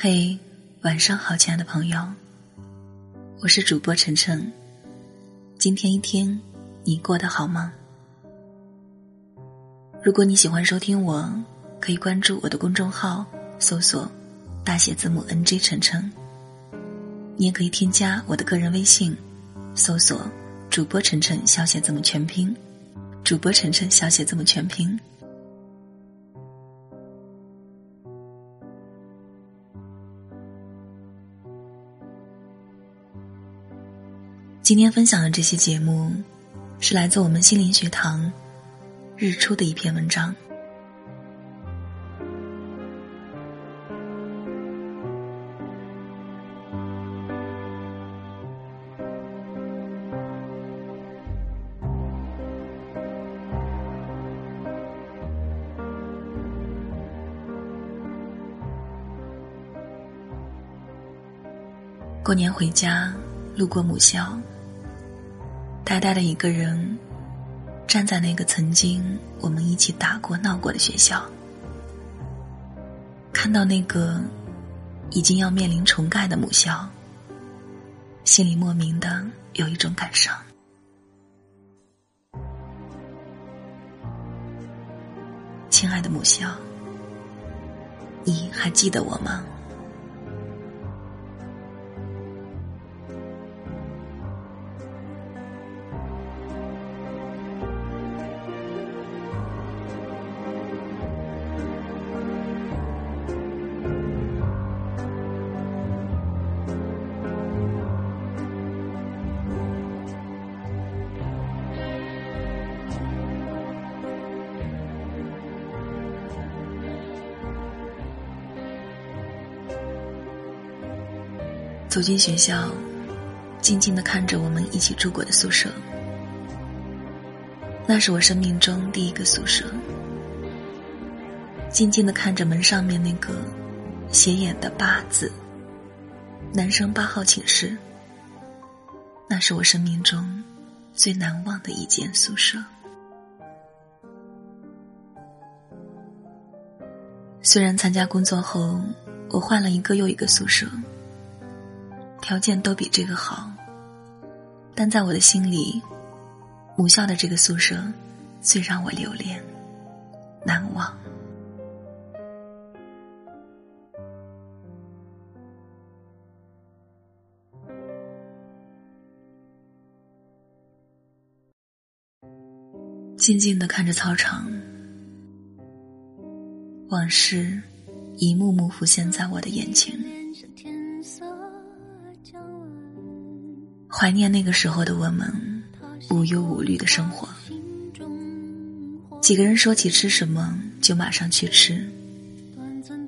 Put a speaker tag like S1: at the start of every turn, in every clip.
S1: 嘿，晚上好，亲爱的朋友，我是主播晨晨。今天一天，你过得好吗？如果你喜欢收听我，可以关注我的公众号，搜索大写字母 NG 晨晨。你也可以添加我的个人微信，搜索主播晨晨小写字母全拼，主播晨晨小写字母全拼。今天分享的这期节目，是来自我们心灵学堂日出的一篇文章。过年回家，路过母校。呆呆的一个人，站在那个曾经我们一起打过闹过的学校，看到那个已经要面临重盖的母校，心里莫名的有一种感伤。亲爱的母校，你还记得我吗？走进学校，静静的看着我们一起住过的宿舍。那是我生命中第一个宿舍。静静的看着门上面那个显眼的八字，男生八号寝室。那是我生命中最难忘的一间宿舍。虽然参加工作后，我换了一个又一个宿舍。条件都比这个好，但在我的心里，母校的这个宿舍最让我留恋、难忘。静静的看着操场，往事一幕幕浮现在我的眼前。怀念那个时候的我们，无忧无虑的生活。几个人说起吃什么就马上去吃，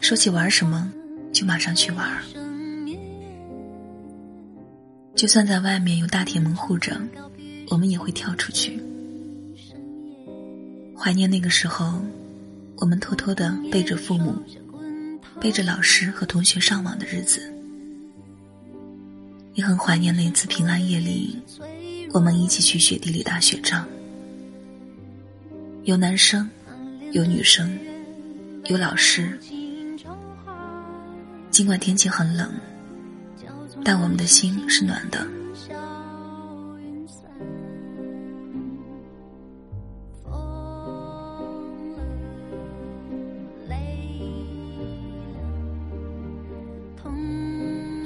S1: 说起玩什么就马上去玩。就算在外面有大铁门护着，我们也会跳出去。怀念那个时候，我们偷偷的背着父母、背着老师和同学上网的日子。也很怀念那次平安夜里，我们一起去雪地里打雪仗。有男生，有女生，有老师。尽管天气很冷，但我们的心是暖的。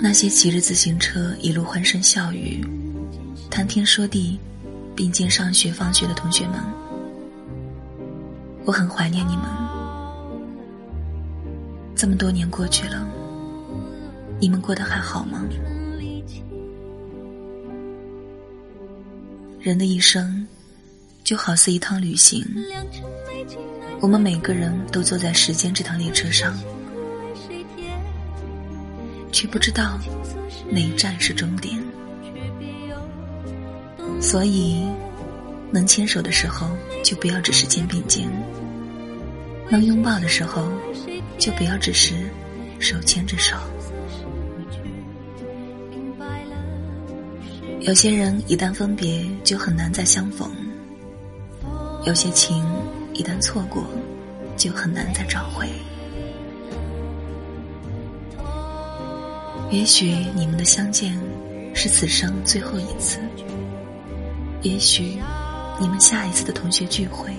S1: 那些骑着自行车一路欢声笑语、谈天说地、并肩上学放学的同学们，我很怀念你们。这么多年过去了，你们过得还好吗？人的一生就好似一趟旅行，我们每个人都坐在时间这趟列车上。却不知道哪一站是终点，所以能牵手的时候就不要只是肩并肩，能拥抱的时候就不要只是手牵着手。有些人一旦分别就很难再相逢，有些情一旦错过就很难再找回。也许你们的相见是此生最后一次，也许你们下一次的同学聚会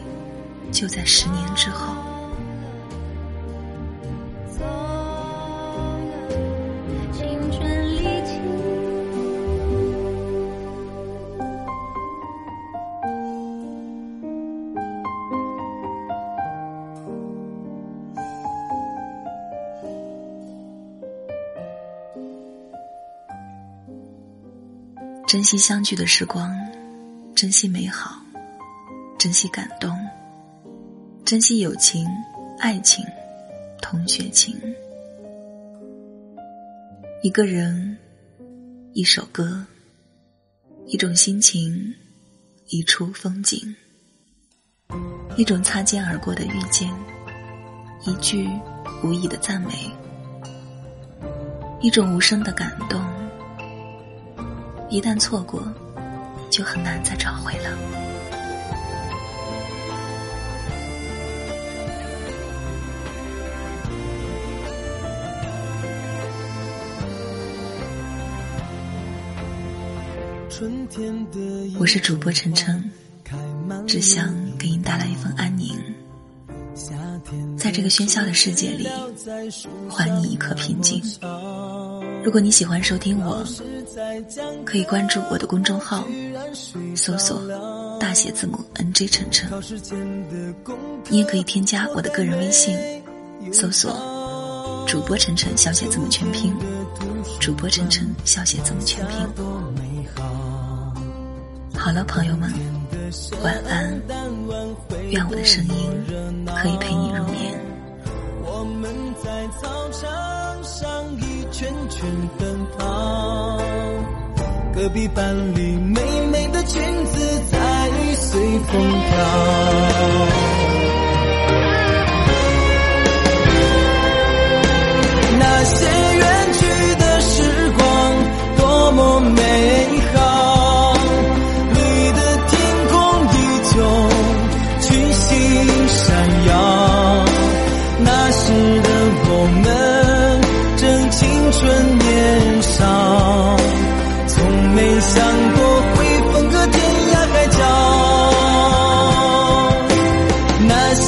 S1: 就在十年之后。珍惜相聚的时光，珍惜美好，珍惜感动，珍惜友情、爱情、同学情。一个人，一首歌，一种心情，一处风景，一种擦肩而过的遇见，一句无意的赞美，一种无声的感动。一旦错过，就很难再找回了。
S2: 我是主播晨
S1: 晨，
S2: 只想
S1: 给您带来一份安宁，
S2: 在这个喧嚣的世界里，还你一颗平
S1: 静。如果你喜欢收听我，可以关注我的公众号，
S2: 搜索
S1: 大写字母 NJ 晨晨。你也可以添加我的个人微信，搜索主播晨晨小写字母全拼，主播晨晨小写字母全拼。好了，朋友们，
S2: 晚安。愿我的声音
S1: 可以陪你入眠。
S2: 我们在操场上圈圈奔跑，隔壁班里美美的裙子在随风飘。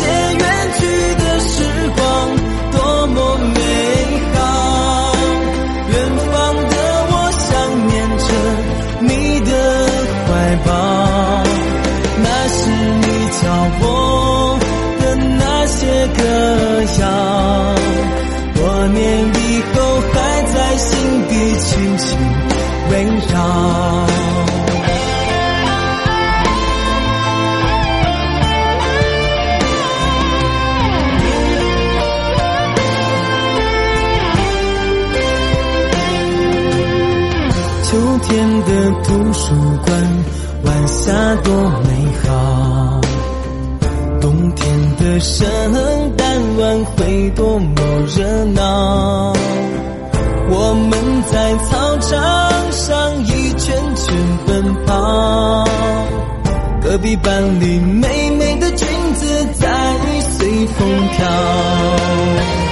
S2: 那远去的时光多么美好，远方的我想念着你的怀抱，那是你教我的那些歌谣，多年以后还在心底轻轻围绕。秋天的图书馆，晚霞多美好；冬天的圣诞晚会多么热闹。我们在操场上一圈圈奔跑，隔壁班里美美的裙子在随风飘。